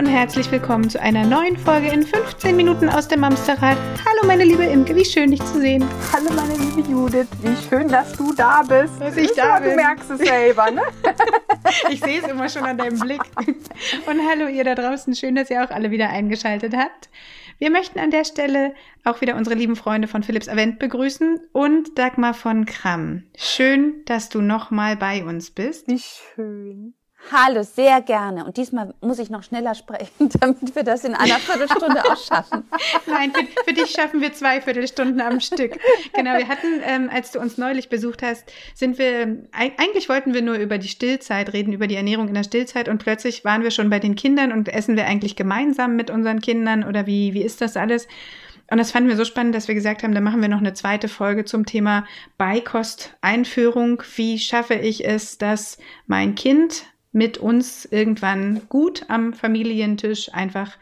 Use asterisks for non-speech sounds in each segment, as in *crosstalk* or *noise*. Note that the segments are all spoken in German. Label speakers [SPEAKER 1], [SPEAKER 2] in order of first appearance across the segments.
[SPEAKER 1] Und herzlich willkommen zu einer neuen Folge in 15 Minuten aus dem Mamsterrad. Hallo meine liebe Imke, wie schön dich zu sehen.
[SPEAKER 2] Hallo meine liebe Judith, wie schön, dass du da bist.
[SPEAKER 1] Dass ich da bin.
[SPEAKER 2] Du merkst es selber, ne? *laughs*
[SPEAKER 1] ich sehe es immer schon an deinem Blick. Und hallo ihr da draußen, schön, dass ihr auch alle wieder eingeschaltet habt. Wir möchten an der Stelle auch wieder unsere lieben Freunde von Philips Avent begrüßen und Dagmar von Kramm. Schön, dass du nochmal bei uns bist.
[SPEAKER 2] Wie schön.
[SPEAKER 3] Hallo, sehr gerne. Und diesmal muss ich noch schneller sprechen, *laughs* damit wir das in einer Viertelstunde auch schaffen. *laughs*
[SPEAKER 1] Nein, für, für, dich schaffen wir zwei Viertelstunden am Stück. Genau, wir hatten, ähm, als du uns neulich besucht hast, sind wir, eigentlich wollten wir nur über die Stillzeit reden, über die Ernährung in der Stillzeit und plötzlich waren wir schon bei den Kindern und essen wir eigentlich gemeinsam mit unseren Kindern oder wie, wie ist das alles? Und das fanden wir so spannend, dass wir gesagt haben, da machen wir noch eine zweite Folge zum Thema Beikost-Einführung. Wie schaffe ich es, dass mein Kind mit uns irgendwann gut am Familientisch einfach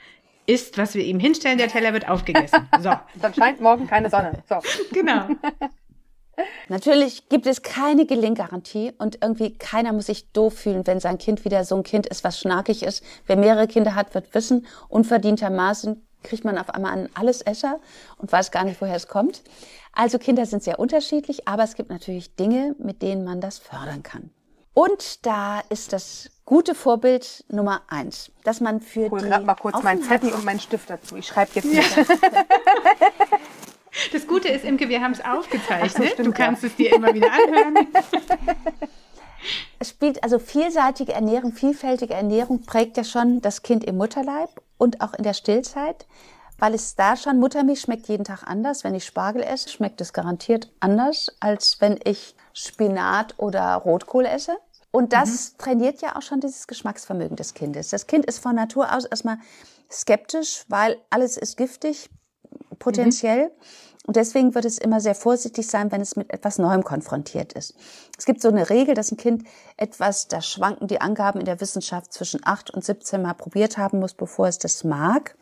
[SPEAKER 1] isst, was wir ihm hinstellen. Der Teller wird aufgegessen. *laughs* So.
[SPEAKER 2] Dann scheint morgen keine Sonne. So. *laughs*
[SPEAKER 1] Genau. *laughs*
[SPEAKER 3] Natürlich gibt es keine Gelinggarantie und irgendwie keiner muss sich doof fühlen, wenn sein Kind wieder so ein Kind ist, was schnarkig ist. Wer mehrere Kinder hat, wird wissen, unverdientermaßen kriegt man auf einmal einen Allesesser und weiß gar nicht, woher es kommt. Also Kinder sind sehr unterschiedlich, aber es gibt natürlich Dinge, mit denen man das fördern kann. Und da ist das gute Vorbild Nummer eins, dass man für
[SPEAKER 2] Hol
[SPEAKER 3] die
[SPEAKER 2] mal kurz meinen Zettel und meinen Stift dazu. Ich schreibe jetzt nicht.
[SPEAKER 1] Ja. Das Gute ist, Imke, wir haben es aufgezeichnet.
[SPEAKER 2] So,
[SPEAKER 1] du kannst ja. es dir immer wieder anhören.
[SPEAKER 3] Es spielt also vielseitige Ernährung, vielfältige Ernährung prägt ja schon das Kind im Mutterleib und auch in der Stillzeit, weil es da schon, Muttermilch schmeckt jeden Tag anders. Wenn ich Spargel esse, schmeckt es garantiert anders, als wenn ich Spinat oder Rotkohl esse. Und das mhm. trainiert ja auch schon dieses Geschmacksvermögen des Kindes. Das Kind ist von Natur aus erstmal skeptisch, weil alles ist giftig, potenziell. Mhm. Und deswegen wird es immer sehr vorsichtig sein, wenn es mit etwas Neuem konfrontiert ist. Es gibt so eine Regel, dass ein Kind etwas, da schwanken die Angaben in der Wissenschaft zwischen 8 und 17 Mal probiert haben muss, bevor es das mag.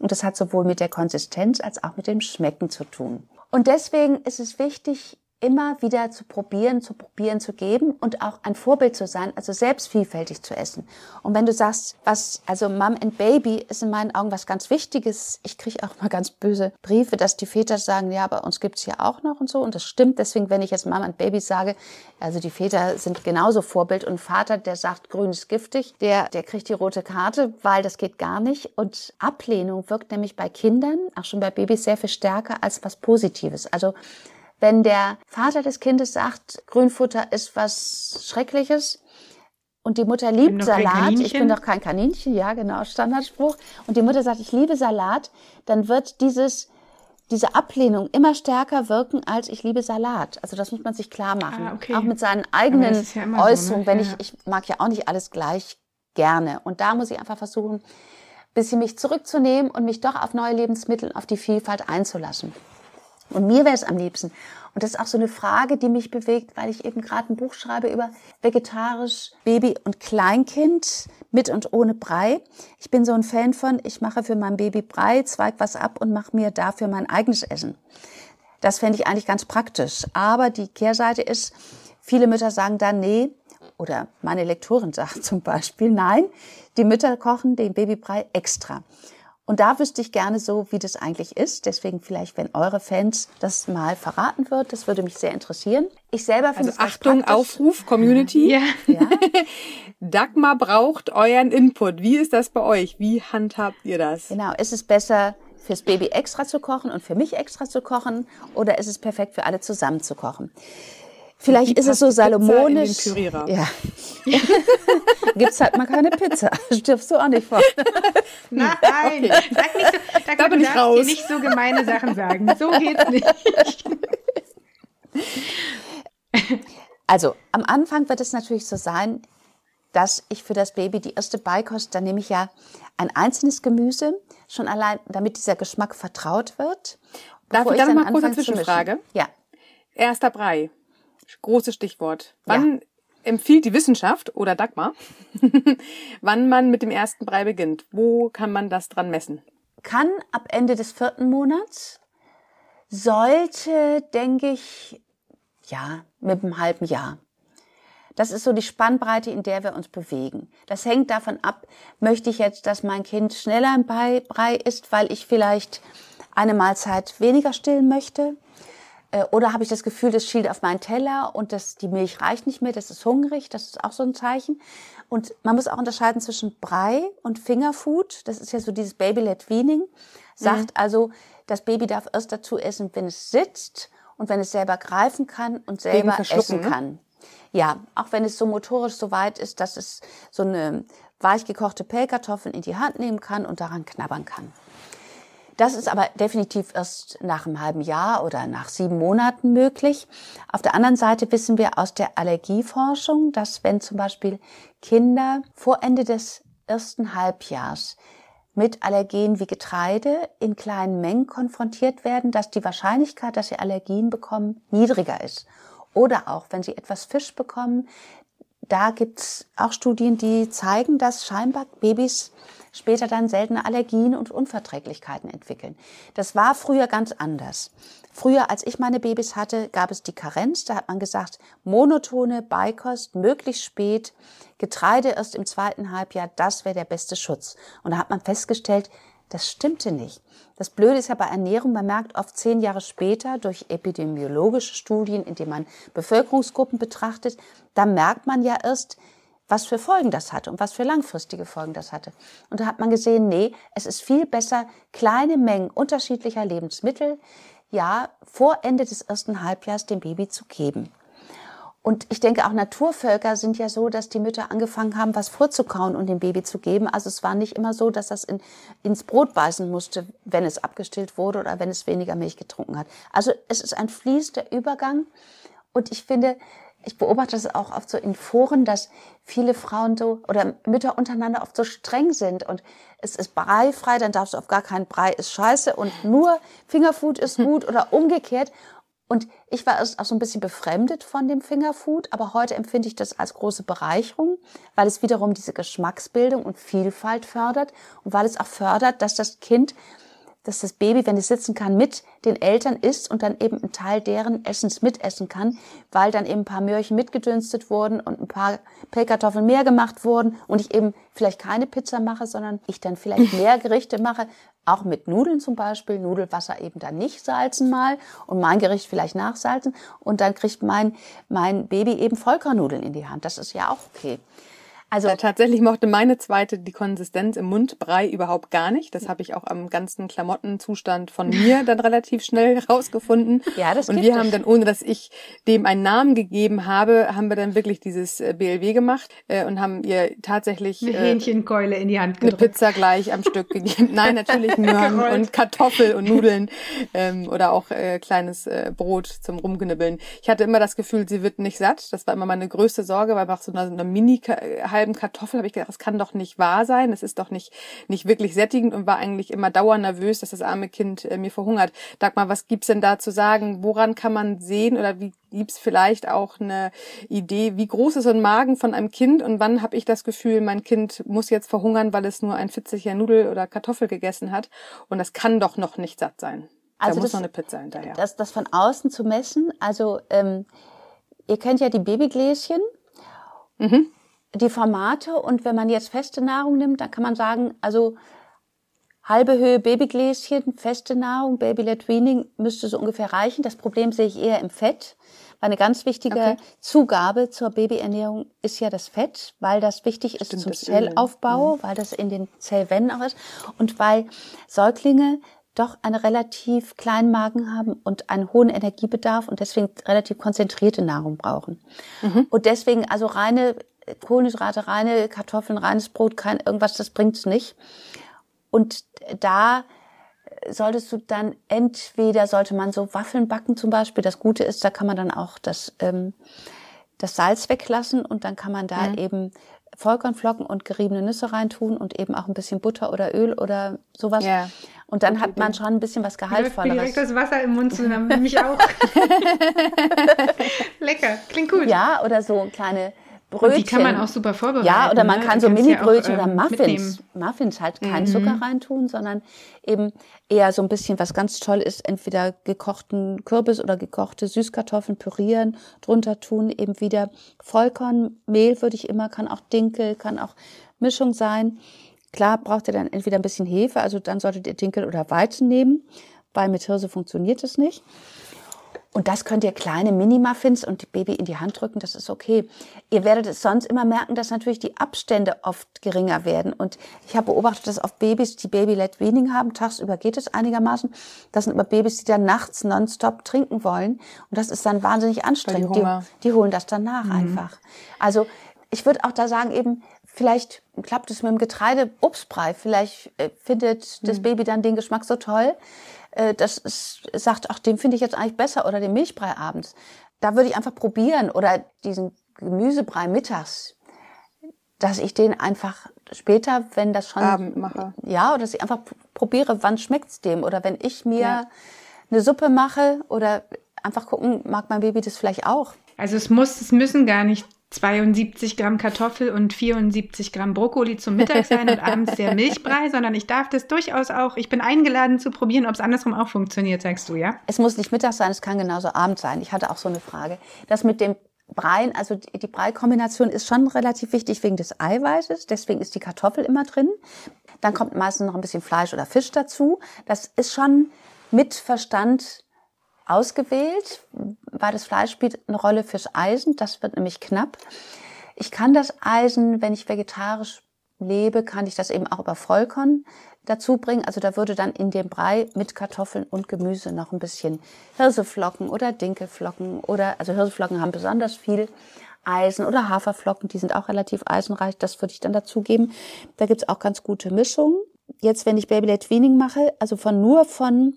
[SPEAKER 3] Und das hat sowohl mit der Konsistenz als auch mit dem Schmecken zu tun. Und deswegen ist es wichtig, immer wieder zu probieren, zu probieren, zu geben und auch ein Vorbild zu sein, also selbst vielfältig zu essen. Und wenn du sagst, was, also Mom and Baby ist in meinen Augen was ganz Wichtiges. Ich kriege auch mal ganz böse Briefe, dass die Väter sagen, ja, bei uns gibt's ja auch noch und so. Und das stimmt. Deswegen, wenn ich jetzt Mom and Baby sage, also die Väter sind genauso Vorbild. Und Vater, der sagt, grün ist giftig, der, der kriegt die rote Karte, weil das geht gar nicht. Und Ablehnung wirkt nämlich bei Kindern, auch schon bei Babys, sehr viel stärker als was Positives. Also wenn der Vater des Kindes sagt, Grünfutter ist was Schreckliches und die Mutter liebt Salat, ich bin doch kein Kaninchen, ja genau, Standardspruch, und die Mutter sagt, ich liebe Salat, dann wird dieses diese Ablehnung immer stärker wirken als ich liebe Salat. Also das muss man sich klar machen. Ah, okay. Auch mit seinen eigenen ja Äußerungen. So, ne? Wenn ja. ich, ich mag ja auch nicht alles gleich gerne. Und da muss ich einfach versuchen, bisschen mich zurückzunehmen und mich doch auf neue Lebensmittel, auf die Vielfalt einzulassen. Und mir wäre es am liebsten. Und das ist auch so eine Frage, die mich bewegt, weil ich eben gerade ein Buch schreibe über vegetarisch Baby und Kleinkind mit und ohne Brei. Ich bin so ein Fan von, ich mache für mein Baby Brei, zweig was ab und mache mir dafür mein eigenes Essen. Das fände ich eigentlich ganz praktisch. Aber die Kehrseite ist, viele Mütter sagen dann, nee, oder meine Lektorin *laughs* sagt zum Beispiel, nein, die Mütter kochen den Babybrei extra. Und da wüsste ich gerne so, wie das eigentlich ist. Deswegen vielleicht, wenn eure Fans das mal verraten wird, das würde mich sehr interessieren. Ich selber finde
[SPEAKER 2] also Achtung, Aufruf, Community. Ja. ja. *laughs* Dagmar braucht euren Input. Wie ist das bei euch? Wie handhabt ihr das?
[SPEAKER 3] Genau. Ist es besser, fürs Baby extra zu kochen und für mich extra zu kochen? Oder ist es perfekt für alle zusammen zu kochen? Vielleicht ist es so salomonisch. Ja. *laughs* Gibt's halt mal keine Pizza. *laughs* Stirbst du auch nicht vor. *laughs*
[SPEAKER 1] Nein, okay. sag nicht so, da mal, bin ich raus. nicht so gemeine Sachen sagen. So geht's nicht.
[SPEAKER 3] Also, am Anfang wird es natürlich so sein, dass ich für das Baby die erste Beikost, da nehme ich ja ein einzelnes Gemüse, schon allein, damit dieser Geschmack vertraut wird.
[SPEAKER 2] Darf ich dann, dann mal kurz eine Zwischenfrage?
[SPEAKER 3] Ja.
[SPEAKER 2] Erster Brei großes Stichwort. Wann ja. empfiehlt die Wissenschaft oder Dagmar, *laughs* wann man mit dem ersten Brei beginnt? Wo kann man das dran messen?
[SPEAKER 3] Kann ab Ende des vierten Monats, sollte, denke ich, ja, mit einem halben Jahr. Das ist so die Spannbreite, in der wir uns bewegen. Das hängt davon ab, möchte ich jetzt, dass mein Kind schneller im Brei isst, weil ich vielleicht eine Mahlzeit weniger stillen möchte? Äh, oder habe ich das Gefühl, das schielt auf meinen Teller und das, die Milch reicht nicht mehr, das ist hungrig, das ist auch so ein Zeichen. Und man muss auch unterscheiden zwischen Brei und Fingerfood. Das ist ja so dieses Baby-led Weaning. Sagt mhm. also, das Baby darf erst dazu essen, wenn es sitzt und wenn es selber greifen kann und selber essen ne? kann. Ja, auch wenn es so motorisch so weit ist, dass es so eine weich gekochte Pellkartoffeln in die Hand nehmen kann und daran knabbern kann. Das ist aber definitiv erst nach einem halben Jahr oder nach sieben Monaten möglich. Auf der anderen Seite wissen wir aus der Allergieforschung, dass wenn zum Beispiel Kinder vor Ende des ersten Halbjahrs mit Allergenen wie Getreide in kleinen Mengen konfrontiert werden, dass die Wahrscheinlichkeit, dass sie Allergien bekommen, niedriger ist. Oder auch, wenn sie etwas Fisch bekommen, da gibt's auch Studien, die zeigen, dass scheinbar Babys später dann seltene Allergien und Unverträglichkeiten entwickeln. Das war früher ganz anders. Früher, als ich meine Babys hatte, gab es die Karenz. Da hat man gesagt, monotone Beikost, möglichst spät, Getreide erst im zweiten Halbjahr, das wäre der beste Schutz. Und da hat man festgestellt, das stimmte nicht. Das Blöde ist ja bei Ernährung, man merkt oft zehn Jahre später durch epidemiologische Studien, indem man Bevölkerungsgruppen betrachtet, da merkt man ja erst, was für Folgen das hatte und was für langfristige Folgen das hatte. Und da hat man gesehen, nee, es ist viel besser, kleine Mengen unterschiedlicher Lebensmittel, ja, vor Ende des ersten Halbjahres dem Baby zu geben. Und ich denke, auch Naturvölker sind ja so, dass die Mütter angefangen haben, was vorzukauen und dem Baby zu geben. Also es war nicht immer so, dass das in, ins Brot beißen musste, wenn es abgestillt wurde oder wenn es weniger Milch getrunken hat. Also es ist ein fließender Übergang. Und ich finde, ich beobachte es auch oft so in Foren, dass viele Frauen so oder Mütter untereinander oft so streng sind und es ist breifrei, dann darfst du auf gar keinen Brei ist scheiße und nur Fingerfood ist *laughs* gut oder umgekehrt. Und ich war auch so ein bisschen befremdet von dem Fingerfood, aber heute empfinde ich das als große Bereicherung, weil es wiederum diese Geschmacksbildung und Vielfalt fördert und weil es auch fördert, dass das Kind dass das Baby, wenn es sitzen kann, mit den Eltern isst und dann eben einen Teil deren Essens mitessen kann, weil dann eben ein paar Möhrchen mitgedünstet wurden und ein paar Pellkartoffeln mehr gemacht wurden und ich eben vielleicht keine Pizza mache, sondern ich dann vielleicht mehr *laughs* Gerichte mache, auch mit Nudeln zum Beispiel, Nudelwasser eben dann nicht salzen mal und mein Gericht vielleicht nachsalzen und dann kriegt mein, mein Baby eben Vollkornnudeln in die Hand. Das ist ja auch okay.
[SPEAKER 2] Also ja, tatsächlich mochte meine zweite die Konsistenz im Mundbrei überhaupt gar nicht. Das habe ich auch am ganzen Klamottenzustand von mir *laughs* dann relativ schnell rausgefunden. Ja, das Und wir haben dann, ohne dass ich dem einen Namen gegeben habe, haben wir dann wirklich dieses äh, BLW gemacht äh, und haben ihr tatsächlich
[SPEAKER 1] eine äh, Hähnchenkeule in die Hand
[SPEAKER 2] gedrückt. Eine Pizza gleich am Stück *laughs* gegeben. Nein, natürlich *laughs* Möhren und Kartoffel und Nudeln ähm, oder auch äh, kleines äh, Brot zum Rumknibbeln. Ich hatte immer das Gefühl, sie wird nicht satt. Das war immer meine größte Sorge, weil nach so einer, so einer Mini halben Kartoffel habe ich gedacht, das kann doch nicht wahr sein, das ist doch nicht, nicht wirklich sättigend und war eigentlich immer dauernd nervös, dass das arme Kind äh, mir verhungert. Dagmar, was gibt's denn da zu sagen? Woran kann man sehen oder wie gibt's vielleicht auch eine Idee, wie groß ist so ein Magen von einem Kind und wann habe ich das Gefühl, mein Kind muss jetzt verhungern, weil es nur ein fitziger Nudel oder Kartoffel gegessen hat und das kann doch noch nicht satt sein. Also da muss das, noch eine Pizza hinterher.
[SPEAKER 3] Das, das von außen zu messen, also ähm, ihr kennt ja die Babygläschen. Mhm die Formate und wenn man jetzt feste Nahrung nimmt, dann kann man sagen, also halbe Höhe Babygläschen, feste Nahrung, Baby-led Weaning müsste so ungefähr reichen. Das Problem sehe ich eher im Fett. Weil eine ganz wichtige okay. Zugabe zur Babyernährung ist ja das Fett, weil das wichtig ist Stimmt, zum Zellaufbau, mhm. weil das in den Zellwänden auch ist und weil Säuglinge doch einen relativ kleinen Magen haben und einen hohen Energiebedarf und deswegen relativ konzentrierte Nahrung brauchen. Mhm. Und deswegen also reine Kohlenhydrate, reine Kartoffeln, reines Brot, kein irgendwas, das bringt's nicht. Und da solltest du dann entweder sollte man so Waffeln backen zum Beispiel. Das Gute ist, da kann man dann auch das ähm, das Salz weglassen und dann kann man da mhm. eben Vollkornflocken und geriebene Nüsse reintun und eben auch ein bisschen Butter oder Öl oder sowas. Ja. Und dann hat man schon ein bisschen was Gehaltvolleres.
[SPEAKER 1] direkt das Wasser im Mund zu haben, *laughs* mich auch. *laughs* Lecker, klingt gut.
[SPEAKER 3] Ja, oder so kleine Brötchen.
[SPEAKER 1] Und die kann man auch super vorbereiten.
[SPEAKER 3] Ja, oder man
[SPEAKER 1] ne?
[SPEAKER 3] kann so Mini-Brötchen
[SPEAKER 1] ja
[SPEAKER 3] oder
[SPEAKER 1] ähm,
[SPEAKER 3] Muffins.
[SPEAKER 1] mitnehmen.
[SPEAKER 3] Muffins halt keinen
[SPEAKER 1] Mhm.
[SPEAKER 3] Zucker reintun, sondern eben eher so ein bisschen, was ganz toll ist, entweder gekochten Kürbis oder gekochte Süßkartoffeln pürieren, drunter tun, eben wieder Vollkornmehl würde ich immer, kann auch Dinkel, kann auch Mischung sein. Klar braucht ihr dann entweder ein bisschen Hefe, also dann solltet ihr Dinkel oder Weizen nehmen, weil mit Hirse funktioniert es nicht. Und das könnt ihr kleine Mini-Muffins und die Baby in die Hand drücken, das ist okay. Ihr werdet es sonst immer merken, dass natürlich die Abstände oft geringer werden. Und ich habe beobachtet, dass oft Babys, die Baby-led Weaning haben, tagsüber geht es einigermaßen. Das sind aber Babys, die dann nachts nonstop trinken wollen. Und das ist dann wahnsinnig anstrengend. Die,
[SPEAKER 2] Hunger.
[SPEAKER 3] die holen das dann nach einfach. Also ich würde auch da sagen, eben, vielleicht klappt es mit dem Getreide Obstbrei. Vielleicht äh, findet das Baby dann den Geschmack so toll, äh, dass es sagt, ach, den finde ich jetzt eigentlich besser oder den Milchbrei abends. Da würde ich einfach probieren oder diesen Gemüsebrei mittags, dass ich den einfach später, wenn das schon
[SPEAKER 2] Abend mache.
[SPEAKER 3] ja, oder dass ich einfach probiere, wann schmeckt's dem oder wenn ich mir
[SPEAKER 2] Ja.
[SPEAKER 3] eine Suppe mache oder einfach gucken, mag mein Baby das vielleicht auch.
[SPEAKER 1] Also es muss, es müssen gar nicht 72 Gramm Kartoffel und 74 Gramm Brokkoli zum Mittag sein und abends der Milchbrei, sondern ich darf das durchaus auch, ich bin eingeladen zu probieren, ob es andersrum auch funktioniert, sagst du, ja?
[SPEAKER 3] Es muss nicht Mittag sein, es kann genauso Abend sein. Ich hatte auch so eine Frage. Das mit dem Breien, also die, Breikombination ist schon relativ wichtig wegen des Eiweißes, deswegen ist die Kartoffel immer drin. Dann kommt meistens noch ein bisschen Fleisch oder Fisch dazu. Das ist schon mit Verstand ausgewählt, weil das Fleisch spielt eine Rolle fürs Eisen. Das wird nämlich knapp. Ich kann das Eisen, wenn ich vegetarisch lebe, kann ich das eben auch über Vollkorn dazu bringen. Also da würde dann in dem Brei mit Kartoffeln und Gemüse noch ein bisschen Hirseflocken oder Dinkelflocken oder, also Hirseflocken haben besonders viel Eisen oder Haferflocken, die sind auch relativ eisenreich. Das würde ich dann dazugeben. Da gibt's auch ganz gute Mischungen. Jetzt, wenn ich Baby-led Weaning mache, also von nur von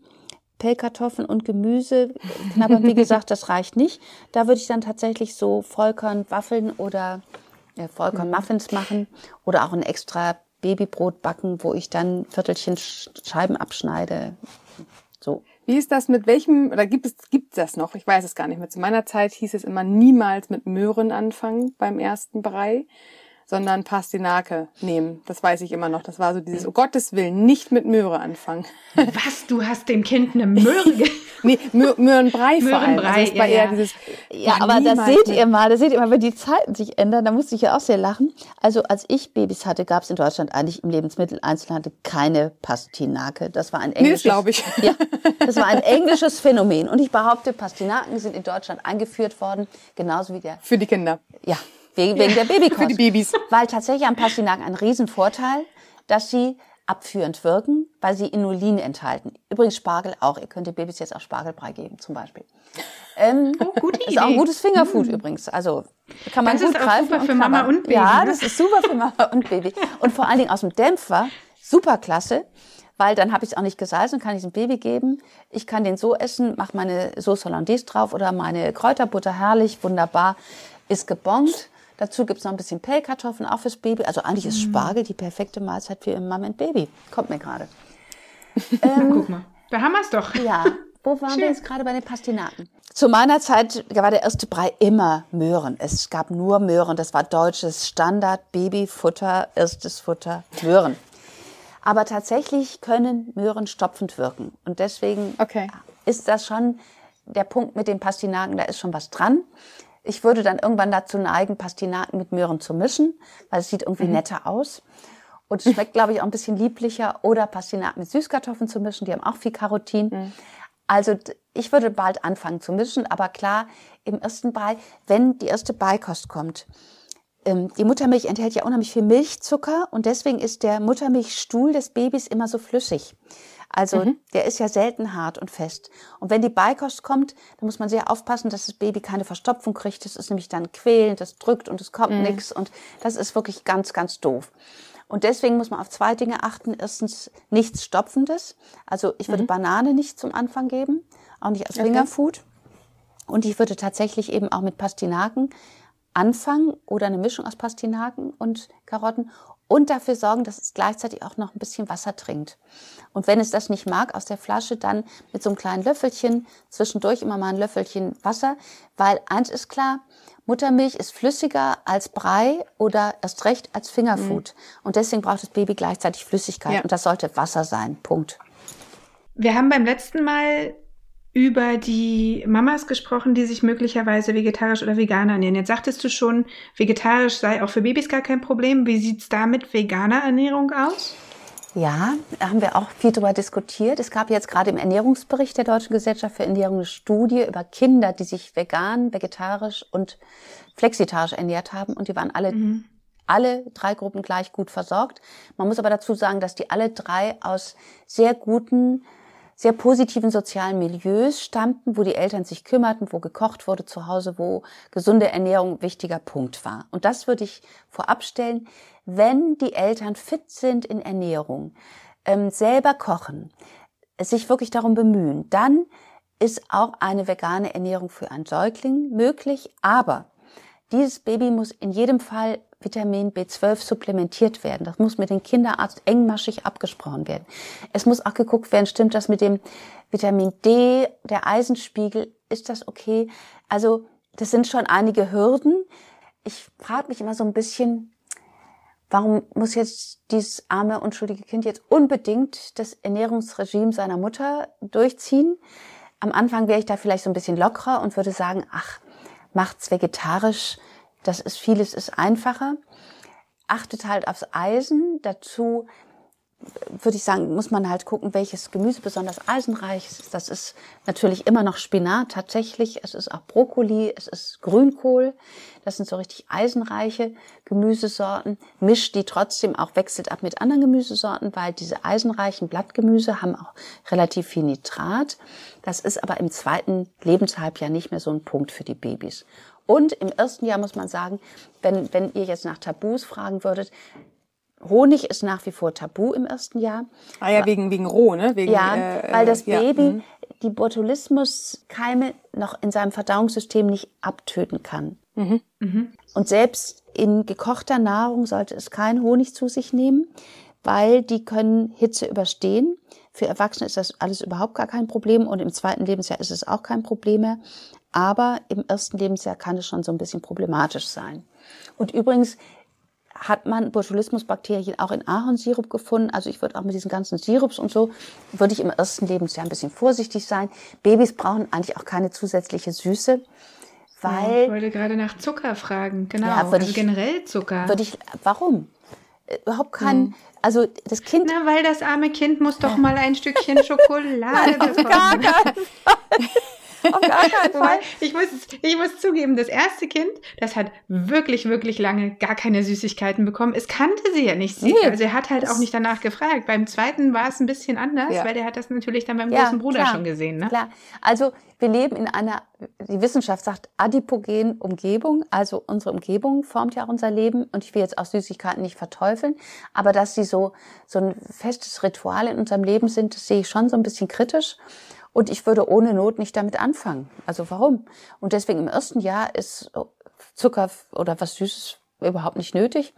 [SPEAKER 3] Pellkartoffeln und Gemüse knabbern, wie *laughs* gesagt, das reicht nicht. Da würde ich dann tatsächlich so Vollkornwaffeln oder äh, Vollkornmuffins machen oder auch ein extra Babybrot backen, wo ich dann Viertelchen Sch- Scheiben abschneide. So.
[SPEAKER 2] Wie ist das mit welchem, oder gibt es, gibt das noch? Ich weiß es gar nicht mehr. Zu meiner Zeit hieß es immer niemals mit Möhren anfangen beim ersten Brei, sondern Pastinake nehmen. Das weiß ich immer noch. Das war so dieses, oh Gottes Willen, nicht mit Möhre anfangen. *laughs*
[SPEAKER 1] Was, du hast dem Kind eine Möhre *laughs*
[SPEAKER 2] Nee, Mö Möhrenbrei vor allem.
[SPEAKER 1] Möhrenbrei,
[SPEAKER 2] Also war
[SPEAKER 1] ja,
[SPEAKER 2] eher
[SPEAKER 1] ja.
[SPEAKER 2] dieses,
[SPEAKER 3] Ja, aber das seht
[SPEAKER 2] mit-
[SPEAKER 3] ihr mal, das seht ihr mal, wenn die Zeiten sich ändern, da musste ich ja auch sehr lachen. Also als ich Babys hatte, gab es in Deutschland eigentlich im Lebensmitteleinzelhandel keine Pastinake. Das war ein englisches,
[SPEAKER 2] das glaube ich. *laughs*
[SPEAKER 3] Ja, das war ein englisches Phänomen. Und ich behaupte, Pastinaken sind in Deutschland eingeführt worden, genauso wie der
[SPEAKER 2] Für die Kinder.
[SPEAKER 3] ja, wegen, wegen der Babykost. *laughs*
[SPEAKER 2] Für die Babys.
[SPEAKER 3] Weil tatsächlich am Pastinaken ein Riesenvorteil, dass sie abführend wirken, weil sie Inulin enthalten. Übrigens Spargel auch. Ihr könnt den Babys jetzt auch Spargelbrei geben, zum Beispiel. Ähm,
[SPEAKER 1] Oh, gute
[SPEAKER 3] ist auch ein
[SPEAKER 1] Idee.
[SPEAKER 3] gutes Fingerfood übrigens. Also kann man
[SPEAKER 1] Das
[SPEAKER 3] gut
[SPEAKER 1] ist auch
[SPEAKER 3] greifen
[SPEAKER 1] super für Mama und Baby,
[SPEAKER 3] Ja,
[SPEAKER 1] ne?
[SPEAKER 3] das ist super für Mama und Baby. *laughs* Und vor allen Dingen aus dem Dämpfer, super klasse. Weil dann habe ich es auch nicht gesalzen, kann ich es dem Baby geben. Ich kann den so essen, mache meine Sauce Hollandaise drauf oder meine Kräuterbutter, herrlich, wunderbar, ist gebongt. Dazu gibt's noch ein bisschen Pellkartoffeln, auch fürs Baby. Also eigentlich ist Spargel die perfekte Mahlzeit für Mama und Baby. Kommt mir gerade. *laughs*
[SPEAKER 1] Guck mal, da haben wir es doch.
[SPEAKER 3] Ja, wo waren wir
[SPEAKER 1] Schön.
[SPEAKER 3] jetzt gerade bei den Pastinaken? Zu meiner Zeit war der erste Brei immer Möhren. Es gab nur Möhren. Das war deutsches Standard, Babyfutter, erstes Futter, Möhren. Aber tatsächlich können Möhren stopfend wirken. Und deswegen
[SPEAKER 2] Okay.
[SPEAKER 3] ist das schon der Punkt mit den Pastinaken, da ist schon was dran. Ich würde dann irgendwann dazu neigen, Pastinaken mit Möhren zu mischen, weil es sieht irgendwie netter aus. Und es schmeckt, glaube ich, auch ein bisschen lieblicher. Oder Pastinaken mit Süßkartoffeln zu mischen, die haben auch viel Carotin. Also d- ich würde bald anfangen zu mischen, aber klar, im ersten Brei, wenn die erste Beikost kommt, ähm, die Muttermilch enthält ja unheimlich viel Milchzucker und deswegen ist der Muttermilchstuhl des Babys immer so flüssig. Also der ist ja selten hart und fest. Und wenn die Beikost kommt, dann muss man sehr aufpassen, dass das Baby keine Verstopfung kriegt. Das ist nämlich dann quälend, das drückt und es kommt nix und das ist wirklich ganz, ganz doof. Und deswegen muss man auf zwei Dinge achten. Erstens nichts Stopfendes. Also ich würde Banane nicht zum Anfang geben, auch nicht als Fingerfood. Und ich würde tatsächlich eben auch mit Pastinaken anfangen oder eine Mischung aus Pastinaken und Karotten und dafür sorgen, dass es gleichzeitig auch noch ein bisschen Wasser trinkt. Und wenn es das nicht mag aus der Flasche, dann mit so einem kleinen Löffelchen, zwischendurch immer mal ein Löffelchen Wasser, weil eins ist klar, Muttermilch ist flüssiger als Brei oder erst recht als Fingerfood. Mhm. Und deswegen braucht das Baby gleichzeitig Flüssigkeit. Ja. Und das sollte Wasser sein. Punkt.
[SPEAKER 1] Wir haben beim letzten Mal über die Mamas gesprochen, die sich möglicherweise vegetarisch oder vegan ernähren. Jetzt sagtest du schon, vegetarisch sei auch für Babys gar kein Problem. Wie sieht's da mit veganer Ernährung aus?
[SPEAKER 3] Ja, da haben wir auch viel darüber diskutiert. Es gab jetzt gerade im Ernährungsbericht der Deutschen Gesellschaft für Ernährung eine Studie über Kinder, die sich vegan, vegetarisch und flexitarisch ernährt haben. Und die waren alle, mhm. alle drei Gruppen gleich gut versorgt. Man muss aber dazu sagen, dass die alle drei aus sehr guten sehr positiven sozialen Milieus stammten, wo die Eltern sich kümmerten, wo gekocht wurde zu Hause, wo gesunde Ernährung ein wichtiger Punkt war. Und das würde ich vorab stellen, wenn die Eltern fit sind in Ernährung, ähm, selber kochen, sich wirklich darum bemühen, dann ist auch eine vegane Ernährung für einen Säugling möglich, aber dieses Baby muss in jedem Fall Vitamin B12 supplementiert werden. Das muss mit dem Kinderarzt engmaschig abgesprochen werden. Es muss auch geguckt werden, stimmt das mit dem Vitamin D, der Eisenspiegel, ist das okay? Also das sind schon einige Hürden. Ich frage mich immer so ein bisschen, warum muss jetzt dieses arme, unschuldige Kind jetzt unbedingt das Ernährungsregime seiner Mutter durchziehen? Am Anfang wäre ich da vielleicht so ein bisschen lockerer und würde sagen, ach, macht's vegetarisch, das ist vieles ist einfacher. Achtet halt aufs Eisen. Dazu würde ich sagen, muss man halt gucken, welches Gemüse besonders eisenreich ist. Das ist natürlich immer noch Spinat tatsächlich. Es ist auch Brokkoli, es ist Grünkohl. Das sind so richtig eisenreiche Gemüsesorten. Mischt die trotzdem auch, wechselt ab mit anderen Gemüsesorten, weil diese eisenreichen Blattgemüse haben auch relativ viel Nitrat. Das ist aber im zweiten Lebenshalbjahr nicht mehr so ein Punkt für die Babys. Und im ersten Jahr muss man sagen, wenn, wenn ihr jetzt nach Tabus fragen würdet, Honig ist nach wie vor tabu im ersten Jahr.
[SPEAKER 2] Ah ja, wegen, wegen roh, ne? Wegen,
[SPEAKER 3] ja, äh, weil das Baby ja. Mhm. die Botulismuskeime noch in seinem Verdauungssystem nicht abtöten kann. Mhm. Mhm. Und selbst in gekochter Nahrung sollte es kein Honig zu sich nehmen, weil die können Hitze überstehen. Für Erwachsene ist das alles überhaupt gar kein Problem und im zweiten Lebensjahr ist es auch kein Problem mehr. Aber im ersten Lebensjahr kann es schon so ein bisschen problematisch sein. Und übrigens hat man Botulismusbakterien auch in Ahornsirup gefunden. Also ich würde auch mit diesen ganzen Sirups und so, würde ich im ersten Lebensjahr ein bisschen vorsichtig sein. Babys brauchen eigentlich auch keine zusätzliche Süße. Weil,
[SPEAKER 1] ja, ich wollte gerade nach Zucker fragen, genau. Ja, also ich, generell Zucker.
[SPEAKER 3] Würde ich, warum? Überhaupt kein, hm. also das Kind.
[SPEAKER 1] Na, weil das arme Kind muss doch mal ein Stückchen Schokolade *laughs* bekommen. Gar keinen Auf gar keinen *laughs* Fall. Ich muss, ich muss zugeben, das erste Kind, das hat wirklich, wirklich lange gar keine Süßigkeiten bekommen. Es kannte sie ja nicht. Nee, also er hat halt auch nicht danach gefragt. Beim zweiten war es ein bisschen anders, ja. weil der hat das natürlich dann beim ja, großen Bruder klar, schon gesehen. Ne?
[SPEAKER 3] Klar. Also wir leben in einer, die Wissenschaft sagt, adipogenen Umgebung. Also unsere Umgebung formt ja auch unser Leben. Und ich will jetzt auch Süßigkeiten nicht verteufeln. Aber dass sie so, so ein festes Ritual in unserem Leben sind, das sehe ich schon so ein bisschen kritisch. Und ich würde ohne Not nicht damit anfangen. Also warum? Und deswegen im ersten Jahr ist Zucker oder was Süßes überhaupt nicht nötig.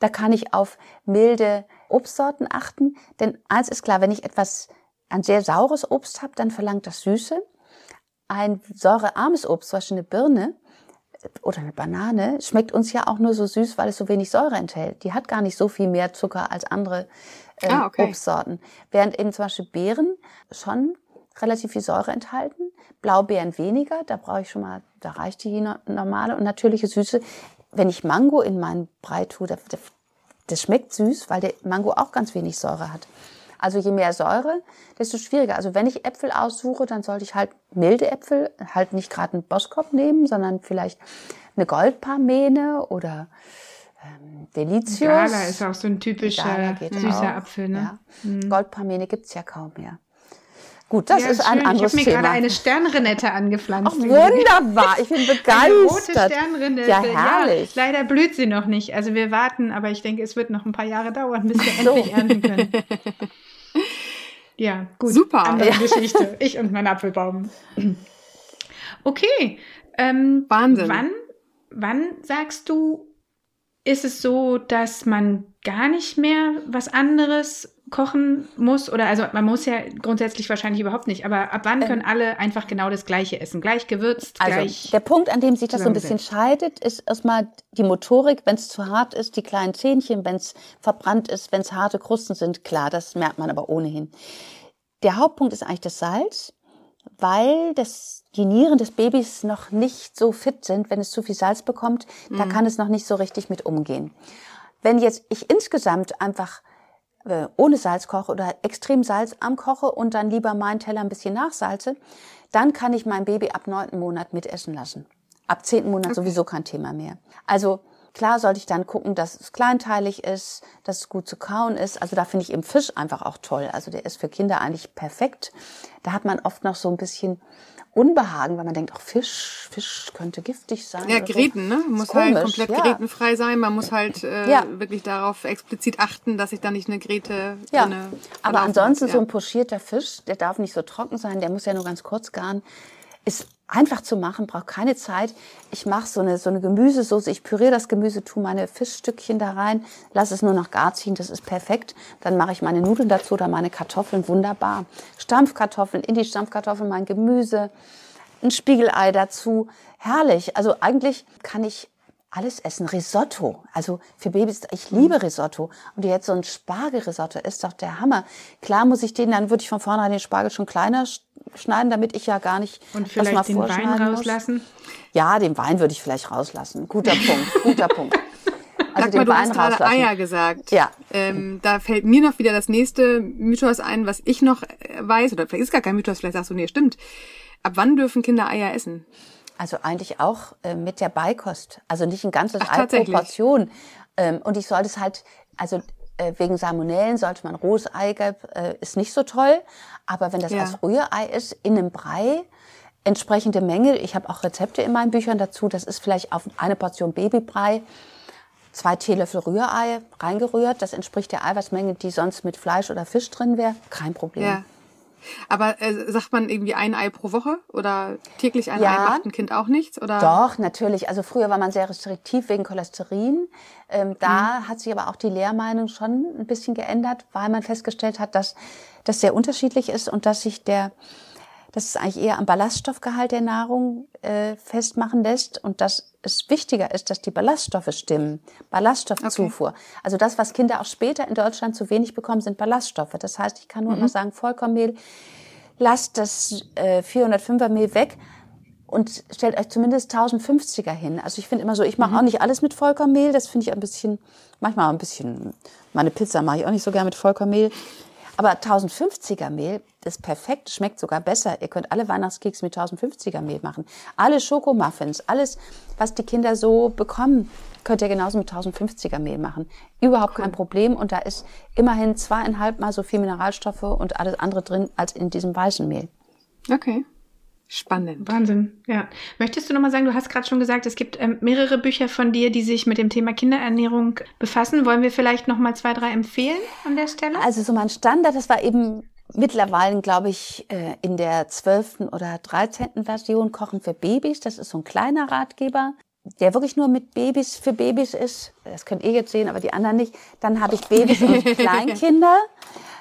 [SPEAKER 3] Da kann ich auf milde Obstsorten achten. Denn eins ist klar, wenn ich etwas, ein sehr saures Obst habe, dann verlangt das Süße. Ein säurearmes Obst, zum Beispiel eine Birne oder eine Banane, schmeckt uns ja auch nur so süß, weil es so wenig Säure enthält. Die hat gar nicht so viel mehr Zucker als andere ähm, ah, okay. Obstsorten. Während eben zum Beispiel Beeren schon relativ viel Säure enthalten. Blaubeeren weniger, da brauche ich schon mal, da reicht die normale und natürliche Süße. Wenn ich Mango in meinen Brei tue, das, das schmeckt süß, weil der Mango auch ganz wenig Säure hat. Also je mehr Säure, desto schwieriger. Also wenn ich Äpfel aussuche, dann sollte ich halt milde Äpfel, halt nicht gerade einen Boskop nehmen, sondern vielleicht eine Goldparmene oder ähm, Delicious.
[SPEAKER 1] Gala ist auch so ein typischer süßer auch. Apfel. Ne? Ja.
[SPEAKER 3] Mhm. Goldparmene gibt's ja kaum mehr. Gut, das ja, ist ein schön. anderes
[SPEAKER 1] Thema. Ich habe mir gerade eine Sternrenette angepflanzt.
[SPEAKER 3] Ach, wunderbar, ich bin begeistert. Eine rote
[SPEAKER 1] Sternrenette. Ja, herrlich. Ja, leider blüht sie noch nicht. Also wir warten, aber ich denke, es wird noch ein paar Jahre dauern, bis wir so. endlich ernten können. *laughs* Ja, gut.
[SPEAKER 2] Super.
[SPEAKER 1] Andere ja. Geschichte. Ich und mein Apfelbaum. Okay. Ähm,
[SPEAKER 2] Wahnsinn.
[SPEAKER 1] Wann, wann sagst du, ist es so, dass man gar nicht mehr was anderes kochen muss? Oder also man muss ja grundsätzlich wahrscheinlich überhaupt nicht, aber ab wann können alle einfach genau das Gleiche essen? Gleich gewürzt,
[SPEAKER 3] Also
[SPEAKER 1] gleich.
[SPEAKER 3] der Punkt, an dem sich das so ein bisschen scheidet, ist erstmal die Motorik. Wenn es zu hart ist, die kleinen Zähnchen, wenn es verbrannt ist, wenn es harte Krusten sind, klar, das merkt man aber ohnehin. Der Hauptpunkt ist eigentlich das Salz, weil das, die Nieren des Babys noch nicht so fit sind, wenn es zu viel Salz bekommt. Da kann es noch nicht so richtig mit umgehen. Wenn jetzt ich insgesamt einfach äh, ohne Salz koche oder extrem salzarm koche und dann lieber meinen Teller ein bisschen nachsalze, dann kann ich mein Baby ab neunten Monat mitessen lassen. Ab zehnten Monat sowieso kein Thema mehr. Also klar sollte ich dann gucken, dass es kleinteilig ist, dass es gut zu kauen ist. Also da finde ich eben Fisch einfach auch toll. Also der ist für Kinder eigentlich perfekt. Da hat man oft noch so ein bisschen Unbehagen, weil man denkt, ach Fisch, Fisch könnte giftig sein.
[SPEAKER 2] Ja,
[SPEAKER 3] oder so.
[SPEAKER 2] Gräten, ne? Muss halt komplett
[SPEAKER 3] ja.
[SPEAKER 2] grätenfrei sein. Man muss halt äh,
[SPEAKER 3] Ja.
[SPEAKER 2] wirklich darauf explizit achten, dass sich da nicht eine Gräte
[SPEAKER 3] Ja,
[SPEAKER 2] drinne
[SPEAKER 3] aber ansonsten
[SPEAKER 2] hat,
[SPEAKER 3] so
[SPEAKER 2] ja.
[SPEAKER 3] ein pochierter Fisch, der darf nicht so trocken sein, der muss ja nur ganz kurz garen. Ist einfach zu machen, braucht keine Zeit. Ich mache so eine, so eine Gemüsesoße, ich püriere das Gemüse, tue meine Fischstückchen da rein, lasse es nur noch gar ziehen, das ist perfekt. Dann mache ich meine Nudeln dazu oder meine Kartoffeln, wunderbar. Stampfkartoffeln, in die Stampfkartoffeln mein Gemüse, ein Spiegelei dazu, herrlich. Also eigentlich kann ich alles essen. Risotto. Also für Babys, ich liebe Risotto. Und jetzt so ein Spargelrisotto ist doch der Hammer. Klar muss ich den, dann würde ich von vornherein den Spargel schon kleiner schneiden, damit ich ja gar nicht
[SPEAKER 1] Und vielleicht den Wein
[SPEAKER 3] muss.
[SPEAKER 1] rauslassen.
[SPEAKER 3] Ja, den Wein würde ich vielleicht rauslassen. Guter *laughs* Punkt, guter Punkt. Also
[SPEAKER 2] Sag mal,
[SPEAKER 3] den
[SPEAKER 2] du
[SPEAKER 3] Wein
[SPEAKER 2] hast gerade. Eier gesagt.
[SPEAKER 3] Ja.
[SPEAKER 2] Ähm, da fällt mir noch wieder das nächste Mythos ein, was ich noch äh, weiß, oder vielleicht ist gar kein Mythos, vielleicht sagst du, nee, stimmt. Ab wann dürfen Kinder Eier essen?
[SPEAKER 3] Also eigentlich auch äh, mit der Beikost. Also nicht ein ganzes
[SPEAKER 2] Ach,
[SPEAKER 3] Ei pro? Portion. Ähm, und ich sollte es halt, also wegen Salmonellen sollte man rohes Eigelb, äh, ist nicht so toll. Aber wenn das
[SPEAKER 2] Ja.
[SPEAKER 3] als Rührei ist, in einem Brei, entsprechende Menge, ich habe auch Rezepte in meinen Büchern dazu, das ist vielleicht auf eine Portion Babybrei, zwei Teelöffel Rührei reingerührt. Das entspricht der Eiweißmenge, die sonst mit Fleisch oder Fisch drin wäre. Kein Problem.
[SPEAKER 2] Ja. Aber äh, sagt man irgendwie ein Ei pro Woche oder täglich ein
[SPEAKER 3] Ja.
[SPEAKER 2] Ei macht ein Kind auch nichts? Oder?
[SPEAKER 3] Doch, natürlich. Also früher war man sehr restriktiv wegen Cholesterin. Ähm, da hat sich aber auch die Lehrmeinung schon ein bisschen geändert, weil man festgestellt hat, dass das sehr unterschiedlich ist und dass sich der, dass es eigentlich eher am Ballaststoffgehalt der Nahrung äh, festmachen lässt und dass es wichtiger ist, dass die Ballaststoffe stimmen. Ballaststoffzufuhr. Also das, was Kinder auch später in Deutschland zu wenig bekommen, sind Ballaststoffe. Das heißt, ich kann nur immer sagen, Vollkornmehl, lasst das äh, 405er Mehl weg und stellt euch zumindest 1050er hin. Also ich finde immer so, ich mache auch nicht alles mit Vollkornmehl, das finde ich ein bisschen, manchmal ein bisschen, meine Pizza mache ich auch nicht so gerne mit Vollkornmehl. Aber 1050er Mehl ist perfekt, schmeckt sogar besser. Ihr könnt alle Weihnachtskeks mit 1050er Mehl machen. Alle Schokomuffins, alles, was die Kinder so bekommen, könnt ihr genauso mit 1050er Mehl machen. Überhaupt kein Problem. Und da ist immerhin zweieinhalb Mal so viel Mineralstoffe und alles andere drin als in diesem weißen Mehl.
[SPEAKER 2] Okay. Spannend.
[SPEAKER 1] Wahnsinn, ja. Möchtest du nochmal sagen, du hast gerade schon gesagt, es gibt ähm, mehrere Bücher von dir, die sich mit dem Thema Kinderernährung befassen. Wollen wir vielleicht nochmal zwei, drei empfehlen an der Stelle?
[SPEAKER 3] Also so mein Standard, das war eben mittlerweile, glaube ich, äh, in der zwölften oder dreizehnten Version Kochen für Babys. Das ist so ein kleiner Ratgeber, der wirklich nur mit Babys für Babys ist. Das könnt ihr jetzt sehen, aber die anderen nicht. Dann habe ich Babys und *laughs* Kleinkinder.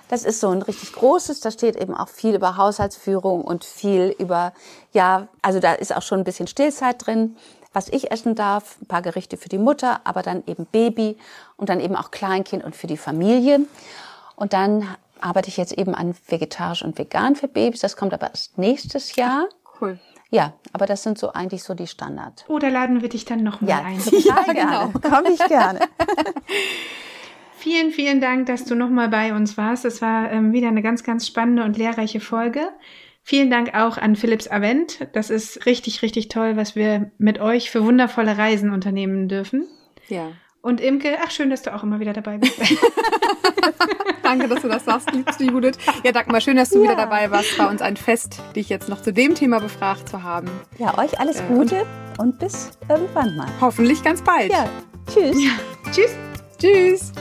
[SPEAKER 3] Das ist so ein richtig großes, da steht eben auch viel über Haushaltsführung und viel über, ja, also da ist auch schon ein bisschen Stillzeit drin, was ich essen darf, ein paar Gerichte für die Mutter, aber dann eben Baby und dann eben auch Kleinkind und für die Familie. Und dann arbeite ich jetzt eben an vegetarisch und vegan für Babys, das kommt aber erst nächstes Jahr.
[SPEAKER 2] Cool.
[SPEAKER 3] Ja, aber das sind so eigentlich so die Standard.
[SPEAKER 1] Oh, da laden wir dich dann nochmal
[SPEAKER 3] Ja,
[SPEAKER 1] ein. *laughs*
[SPEAKER 3] total *laughs* gerne. Komme ich gerne. *laughs*
[SPEAKER 1] Vielen, vielen Dank, dass du nochmal bei uns warst. Es war ähm, wieder eine ganz, ganz spannende und lehrreiche Folge. Vielen Dank auch an Philips Avent. Das ist richtig, richtig toll, was wir mit euch für wundervolle Reisen unternehmen dürfen.
[SPEAKER 2] Ja.
[SPEAKER 1] Und Imke, ach schön, dass du auch immer wieder dabei bist. *laughs*
[SPEAKER 2] Danke, dass du das sagst, liebste Judith. Ja, Dagmar, schön, dass du
[SPEAKER 3] Ja.
[SPEAKER 2] wieder dabei warst. War uns ein Fest, dich jetzt noch zu dem Thema befragt zu haben.
[SPEAKER 3] Ja, euch alles Gute und bis irgendwann mal.
[SPEAKER 2] Hoffentlich ganz bald.
[SPEAKER 3] Ja, tschüss.
[SPEAKER 1] Tschüss.
[SPEAKER 2] Tschüss.